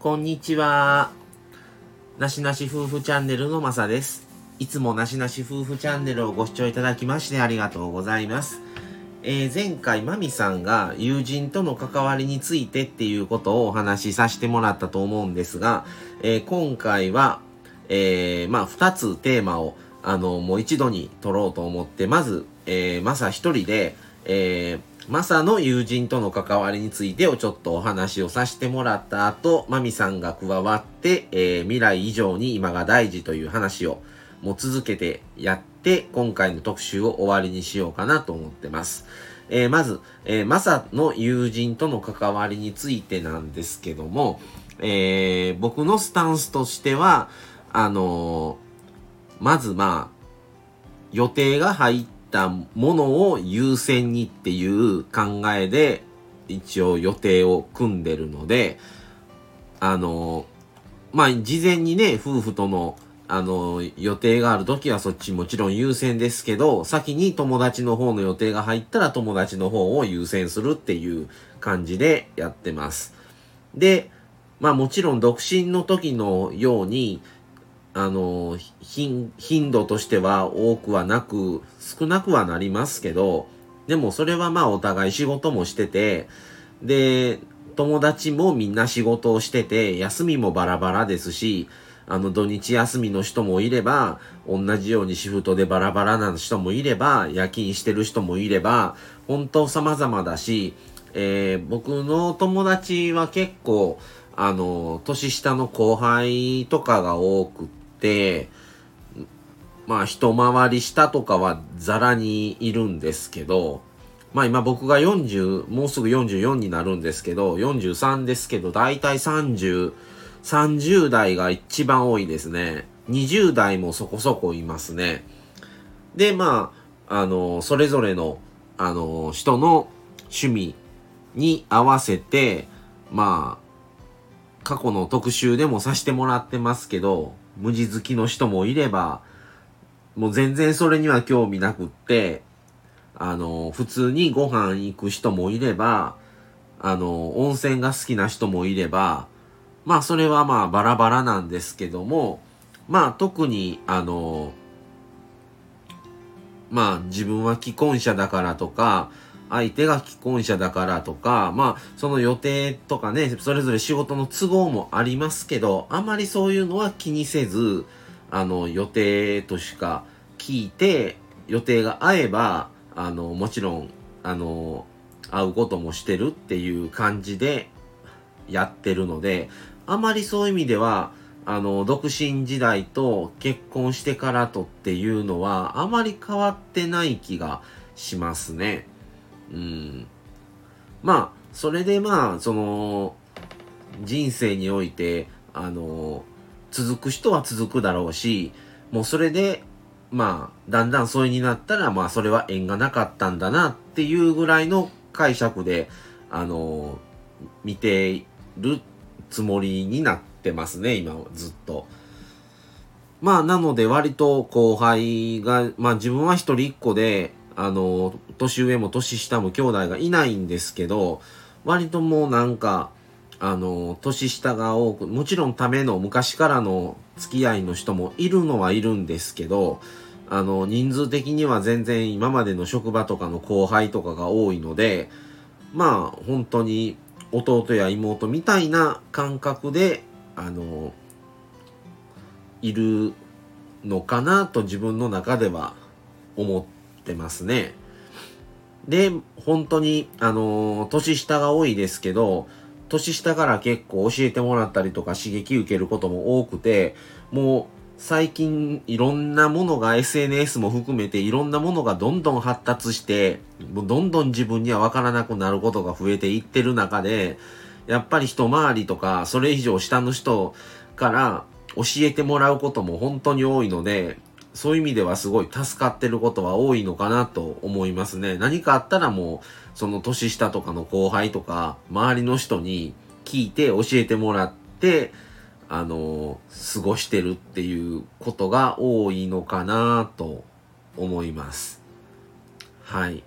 こんにちは。なしなし夫婦チャンネルのまさです。いつもなしなし夫婦チャンネルをご視聴いただきましてありがとうございます。えー、前回まみさんが友人との関わりについてっていうことをお話しさせてもらったと思うんですが、えー、今回は、えー、まあ、二つテーマを、あの、もう一度に取ろうと思って、まず、えー、まさ一人で、えー、マサの友人との関わりについてをちょっとお話をさせてもらった後、マミさんが加わって、えー、未来以上に今が大事という話をもう続けてやって、今回の特集を終わりにしようかなと思ってます。えー、まず、えー、マサの友人との関わりについてなんですけども、えー、僕のスタンスとしては、あのまずまあ、予定が入ってったものを優先にっていう考えで一応予定を組んでるので、あの、まあ、事前にね、夫婦とのあの、予定がある時はそっちもちろん優先ですけど、先に友達の方の予定が入ったら友達の方を優先するっていう感じでやってます。で、まあもちろん独身の時のように、あの、頻度としては多くはなく、少なくはなりますけど、でもそれはまあお互い仕事もしてて、で、友達もみんな仕事をしてて、休みもバラバラですし、あの土日休みの人もいれば、同じようにシフトでバラバラな人もいれば、夜勤してる人もいれば、本当様々だし、えー、僕の友達は結構、あの、年下の後輩とかが多くて、、まあ一回り下とかはザラにいるんですけど、まあ今僕が40、もうすぐ44になるんですけど、43ですけど、だいたい30、30代が一番多いですね。20代もそこそこいますね。で、まあ、あの、それぞれの、あの、人の趣味に合わせて、まあ、過去の特集でもさせてもらってますけど、無地好きの人もいれば、もう全然それには興味なくって、あの、普通にご飯行く人もいれば、あの、温泉が好きな人もいれば、まあそれはまあバラバラなんですけども、まあ特にあの、まあ自分は既婚者だからとか、相手が既婚者だからとか、まあ、その予定とかね、それぞれ仕事の都合もありますけど、あまりそういうのは気にせず、あの、予定としか聞いて、予定が合えば、あの、もちろん、あの、会うこともしてるっていう感じでやってるので、あまりそういう意味では、あの、独身時代と結婚してからとっていうのは、あまり変わってない気がしますね。うん。まあ、それでまあ、その、人生において、あの、続く人は続くだろうし、もうそれで、まあ、だんだん疎遠になったら、まあ、それは縁がなかったんだなっていうぐらいの解釈で、あの、見ているつもりになってますね、今ずっと。まあ、なので割と後輩が、まあ自分は一人っ子で、あの、年上も年下も兄弟がいないんですけど、割ともうなんか、あの、年下が多く、もちろんための昔からの付き合いの人もいるのはいるんですけど、あの、人数的には全然今までの職場とかの後輩とかが多いので、まあ、本当に弟や妹みたいな感覚で、あの、いるのかなと自分の中では思ってますね。で、本当に、あのー、年下が多いですけど、年下から結構教えてもらったりとか刺激受けることも多くて、もう最近いろんなものが SNS も含めていろんなものがどんどん発達して、もうどんどん自分にはわからなくなることが増えていってる中で、やっぱり一回りとかそれ以上下の人から教えてもらうことも本当に多いので、そういう意味ではすごい助かってることは多いのかなと思いますね。何かあったらもう、その年下とかの後輩とか、周りの人に聞いて教えてもらって、あの、過ごしてるっていうことが多いのかなと思います。はい。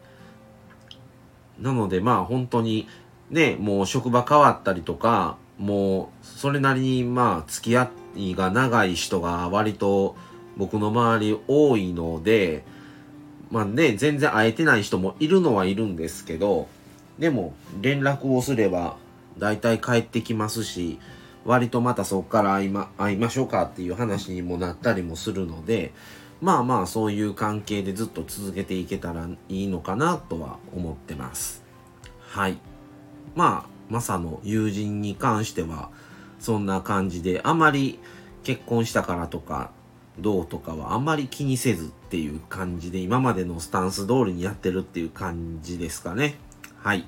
なのでまあ本当にね、もう職場変わったりとか、もうそれなりにまあ付き合いが長い人が割と僕の周り多いのでまあね全然会えてない人もいるのはいるんですけどでも連絡をすれば大体帰ってきますし割とまたそこから会いま会いましょうかっていう話にもなったりもするのでまあまあそういう関係でずっと続けていけたらいいのかなとは思ってます。はい。まあマサの友人に関してはそんな感じであまり結婚したからとかどうとかはあんまり気にせずっていう感じで今までのスタンス通りにやってるっていう感じですかねはい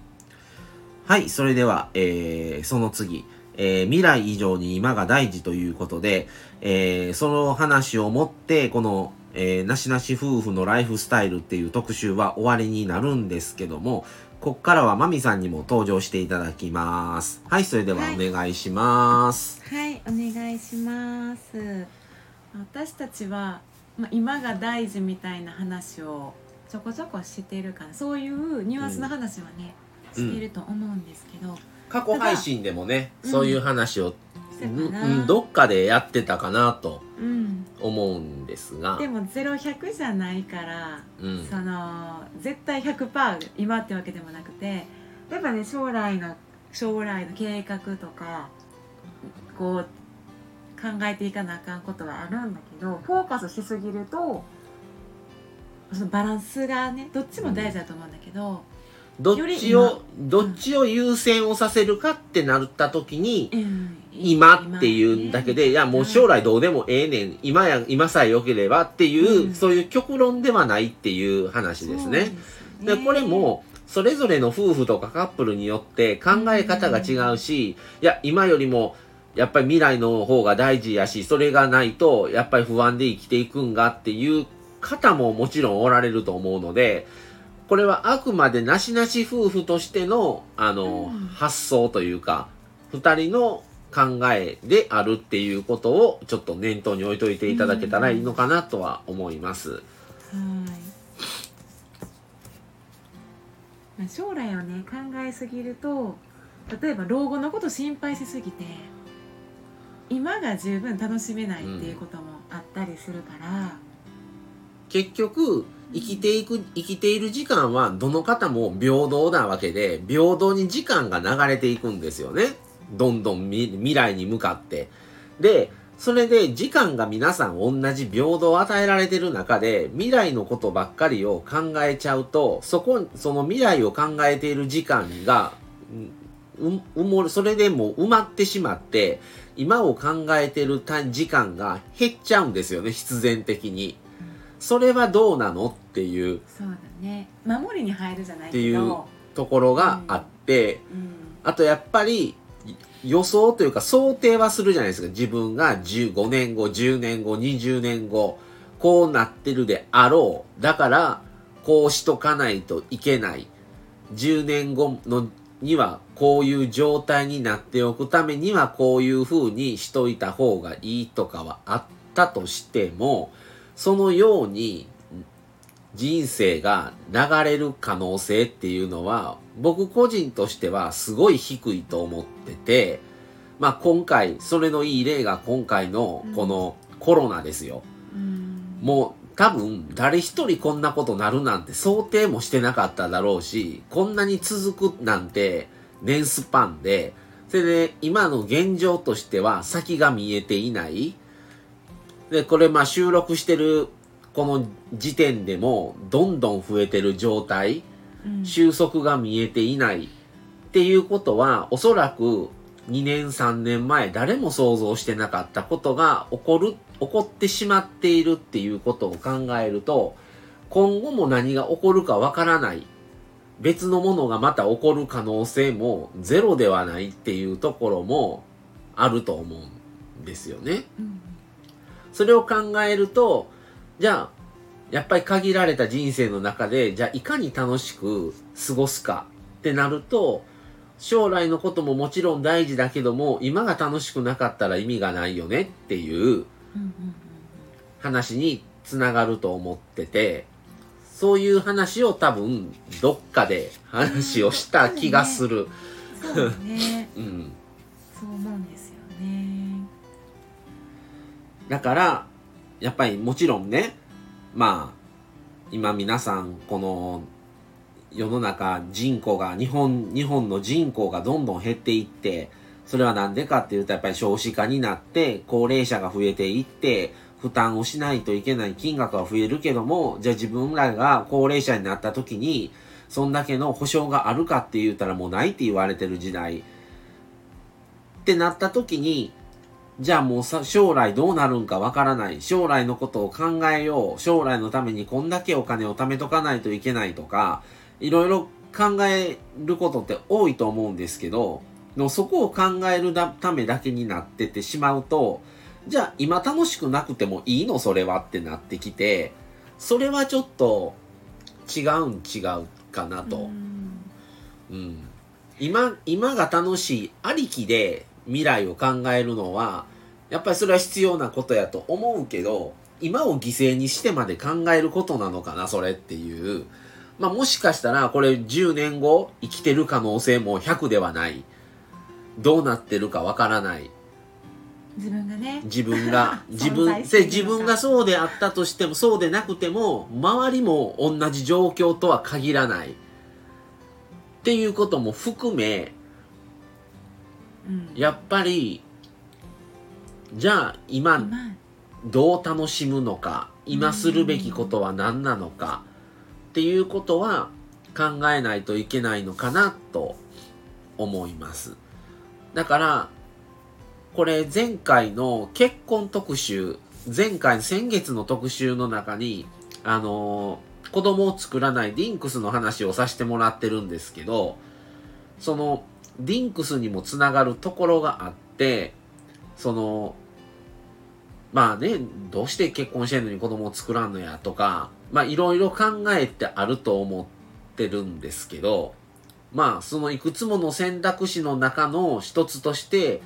はいそれでは、えー、その次えー、未来以上に今が大事ということで、えー、その話をもって、この、えー、なしなし夫婦のライフスタイルっていう特集は終わりになるんですけども、こっからはまみさんにも登場していただきます。はい、それではお願いします。はい、はい、お願いします。私たちは、まあ、今が大事みたいな話をちょこちょこしてるから、そういうニュアンスの話はね、うん、してると思うんですけど、うん、過去配信でもね、そういう話をうん、どっかでやってたかなと思うんですが、うん、でも0100じゃないから、うん、その絶対100%今ってわけでもなくてやっぱね将来の将来の計画とかこう考えていかなあかんことはあるんだけどフォーカスしすぎるとそのバランスがねどっちも大事だと思うんだけど、どっちをどっちを優先をさせるかってなった時に、今っていうんだけで、いやもう将来どうでもええねん、今や、今さえ良ければっていう、そういう極論ではないっていう話ですね。でこれも、それぞれの夫婦とかカップルによって考え方が違うし、いや、今よりも、やっぱり未来の方が大事やし、それがないと、やっぱり不安で生きていくんがっていう方ももちろんおられると思うので、これはあくまでなしなし夫婦としての、あの、うん、発想というか、二人の考えであるっていうことをちょっと念頭に置いといていただけたらいいのかなとは思います。はい。将来をね考えすぎると例えば老後のこと心配しすぎて今が十分楽しめないっていうこともあったりするから、結局生きていく生きている時間はどの方も平等なわけで平等に時間が流れていくんですよね。どんどん未来に向かって。で、それで時間が皆さん同じ平等を与えられてる中で未来のことばっかりを考えちゃうとそこその未来を考えている時間がう埋もそれでも埋まってしまって今を考えてる時間が減っちゃうんですよね必然的に。それはどうなのっていうそうだね守りに入るじゃないっていうところがあって、うんうん、あとやっぱり予想というか想定はするじゃないですか。自分が15年後、10年後、20年後、こうなってるであろう。だから、こうしとかないといけない。10年後のにはこういう状態になっておくためにはこういう風にしといた方がいいとかはあったとしても、そのように人生が流れる可能性っていうのは僕個人としてはすごい低いと思ってて、まあ今回、それのいい例が今回のこのコロナですよ。うん、もう多分誰一人こんなことなるなんて想定もしてなかっただろうし、こんなに続くなんて年スパンで、それで今の現状としては先が見えていない。で、これまあ収録してるこの時点でもどんどん増えてる状態、収束が見えていない。っていうことはおそらく2年3年前誰も想像してなかったことが起こる、起こってしまっているっていうことを考えると今後も何が起こるかわからない別のものがまた起こる可能性もゼロではないっていうところもあると思うんですよね。うん、それを考えるとじゃあ、やっぱり限られた人生の中で、じゃあいかに楽しく過ごすかってなると、将来のことももちろん大事だけども、今が楽しくなかったら意味がないよねっていう話につながると思ってて、そういう話を多分どっかで話をした気がする。そうね。うん。そう思うんですよねだからやっぱりもちろんねまあ今皆さんこの世の中人口が日本日本の人口がどんどん減っていってそれは何でかっていうとやっぱり少子化になって高齢者が増えていって負担をしないといけない金額は増えるけどもじゃあ自分らが高齢者になった時にそんだけの保証があるかって言ったらもうないって言われてる時代。ってなった時にじゃあもうさ将来どうなるんかわからない。将来のことを考えよう。将来のためにこんだけお金を貯めとかないといけないとかいろいろ考えることって多いと思うんですけどのそこを考えるためだけになっててしまうとじゃあ今楽しくなくてもいいの？それは？ってなってきてそれはちょっと違うん？違うかなと。うん、今今が楽しいありきで未来を考えるのはやっぱりそれは必要なことやと思うけど今を犠牲にしてまで考えることなのかな？それっていう。まあもしかしたらこれ10年後生きてる可能性も100ではないどうなってるかわからない。自分がね。自分が。自分自分がそうであったとしてもそうでなくても周りも同じ状況とは限らない。っていうことも含めやっぱりじゃあ今。どう楽しむのか今するべきことは何なのかっていうことは考えないといけないのかなと思いますだからこれ前回の結婚特集前回先月の特集の中にあの子供を作らないディンクスの話をさせてもらってるんですけどそのディンクスにもつながるところがあって、その、まあね、どうして結婚してんのに子供を作らんのやとか、まあいろいろ考えがあると思ってるんですけど、まあそのいくつもの選択肢の中の一つとして、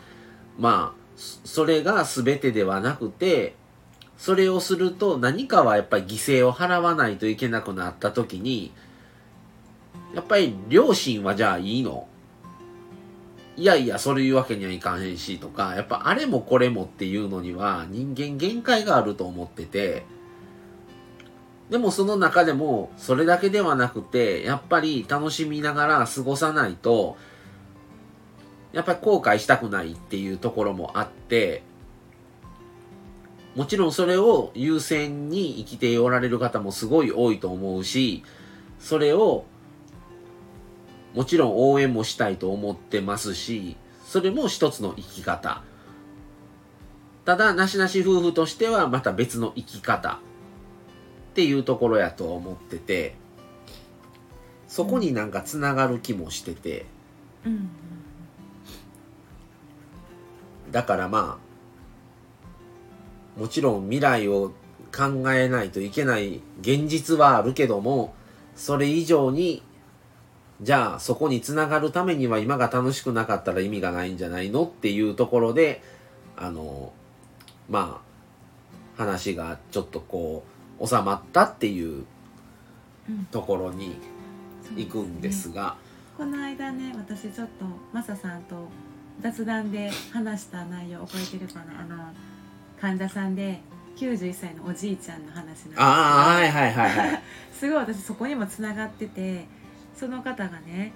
まあそれが全てではなくて、それをすると何かはやっぱり犠牲を払わないといけなくなった時に、やっぱり両親はじゃあいいの？いやいや、それ言うわけにはいかへんしとか、やっぱあれもこれもっていうのには人間限界があると思ってて、でもその中でもそれだけではなくて、やっぱり楽しみながら過ごさないと、やっぱり後悔したくないっていうところもあって、もちろんそれを優先に生きておられる方もすごい多いと思うし、それをもちろん応援もしたいと思ってますし、それも一つの生き方。ただ、なしなし夫婦としてはまた別の生き方っていうところやと思ってて、そこになんかつながる気もしてて、うん、だからまあ、もちろん未来を考えないといけない現実はあるけども、それ以上にじゃあそこにつながるためには今が楽しくなかったら意味がないんじゃないのっていうところであのまあ話がちょっとこう収まったっていうところに行くんですが、うんすね、この間ね私ちょっとマサさんと雑談で話した内容覚えてるかな？あの患者さんで91歳のおじいちゃんの話なんですけど。ああはいはいはいはい。すごい私そこにもつながっててその方がね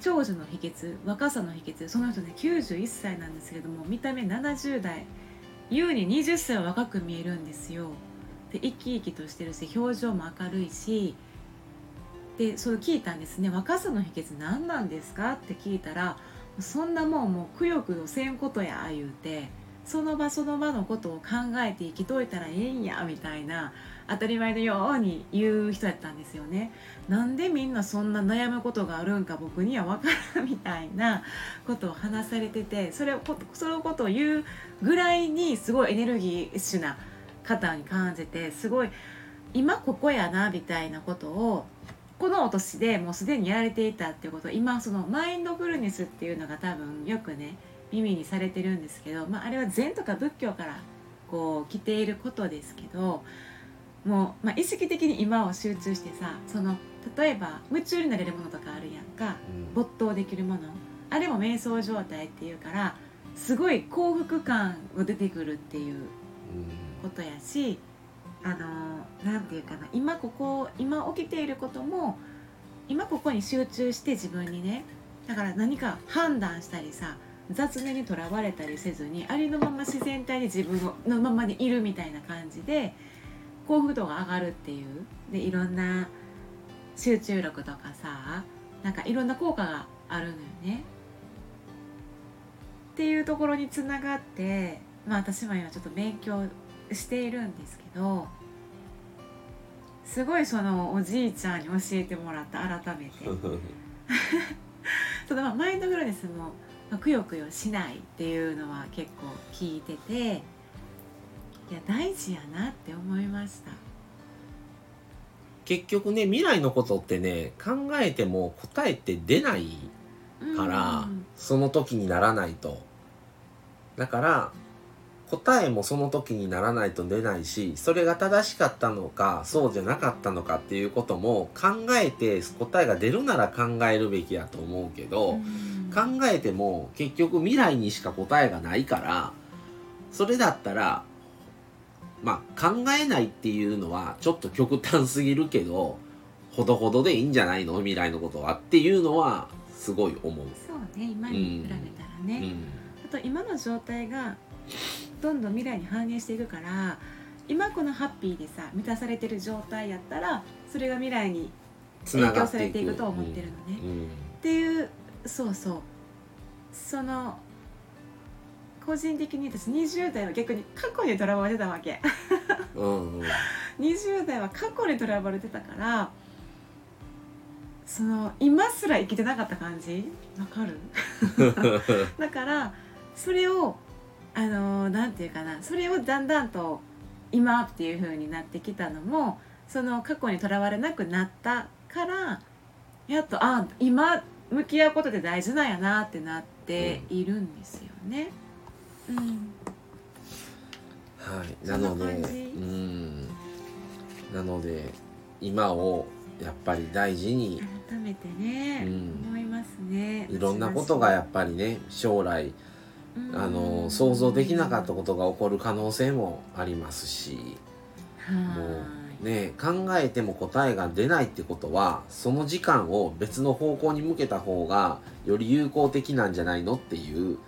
長寿の秘訣若さの秘訣その人ね91歳なんですけども見た目70代優に20歳は若く見えるんですよで生き生きとしてるし表情も明るいしでそれ聞いたんですね若さの秘訣何なんですかって聞いたらそんなもんもうくよくよせんことや言うてその場その場のことを考えて生きといたらええんやみたいな当たり前のように言う人やったんですよね。なんでみんなそんな悩むことがあるんか僕には分からんみたいなことを話されててそれをそのことを言うぐらいにすごいエネルギッシュな方に感じてすごい今ここやなみたいなことをこのお年でもうすでにやられていたっていうこと今そのマインドフルネスっていうのが多分よくね耳にされてるんですけど、まあ、あれは禅とか仏教からこう来ていることですけどもう、まあ、意識的に今を集中してさその例えば夢中になれるものとかあるやんか、没頭できるもの。あれも瞑想状態っていうからすごい幸福感が出てくるっていうことやしあのなんていうかな今ここ今起きていることも今ここに集中して自分にねだから何か判断したりさ雑念にとらわれたりせずにありのまま自然体で自分のままでいるみたいな感じで幸福度が上がるっていうでいろんな集中力とかさなんかいろんな効果があるのよね。っていうところにつながってまあ私も今ちょっと勉強しているんですけどすごいそのおじいちゃんに教えてもらった改めて。そのマインドフルネスもくよくよしないっていうのは結構聞いてていや大事やなって思いました。結局ね未来のことってね考えても答えって出ないから、その時にならないと。だから答えもその時にならないと出ないしそれが正しかったのかそうじゃなかったのかっていうことも考えて答えが出るなら考えるべきやと思うけど、うん、考えても結局未来にしか答えがないからそれだったらまあ考えないっていうのはちょっと極端すぎるけどほどほどでいいんじゃないの？未来のことはっていうのはすごい思う。そうね今に比べたらね、うん。うん、あと今の状態がどんどん未来に反映していくから今このハッピーでさ満たされてる状態やったらそれが未来に影響されていくと思ってるのね。うん。うん、っていうそうそう。その個人的に私20代は逆に過去にとらわれてたわけ。うん、うん、20代は過去にとらわれてたからその今すら生きてなかった感じ？わかる？だからそれをあのなんていうかなそれをだんだんと今っていう風になってきたのもその過去にとらわれなくなったからやっとあ今向き合うことで大事なんやなってなっているんですよね。うん、はい、なのでうん。なので今をやっぱり大事に。改めてね、うん、思いますね。いろんなことがやっぱりね将来あの想像できなかったことが起こる可能性もありますしもうね考えても答えが出ないってことはその時間を別の方向に向けた方がより有効的なんじゃないのっていう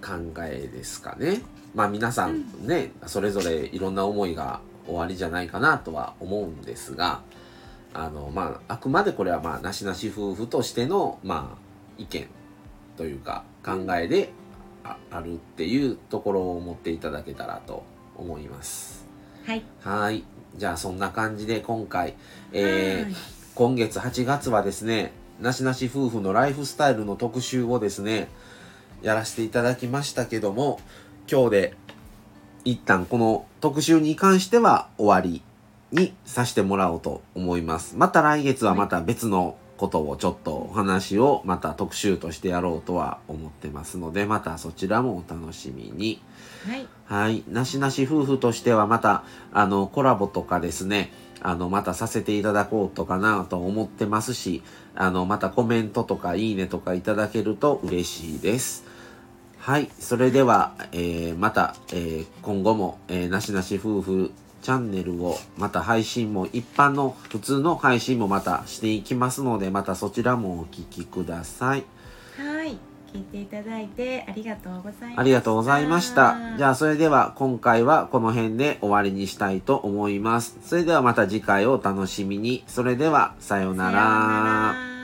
考えですかね。まあ皆さんね、うん、それぞれいろんな思いが終わりじゃないかなとは思うんですがあのまああくまでこれはまあなしなし夫婦としてのまあ意見というか考えであるっていうところを持っていただけたらと思います。はい。はい。じゃあそんな感じで今回、えー、今月8月はですね、なしなし夫婦のライフスタイルの特集をですね、やらせていただきましたけども、今日で一旦この特集に関しては終わりにさせてもらおうと思います。また来月はまた別のことをちょっとお話をまた特集としてやろうとは思ってますので、またそちらもお楽しみに。はい。はい。なしなし夫婦としてはまた、あの、コラボとかですね、あの、またさせていただこうとかなと思ってますし、あの、またコメントとかいいねとかいただけると嬉しいです。はい。それでは、えー、また、えー、今後も、えー、なしなし夫婦チャンネルをまた配信も一般の普通の配信もまたしていきますのでまたそちらもお聞きください。はい。聞いていただいてありがとうございましたありがとうございました。じゃあそれでは今回はこの辺で終わりにしたいと思います。それではまた次回をお楽しみに。それではさようなら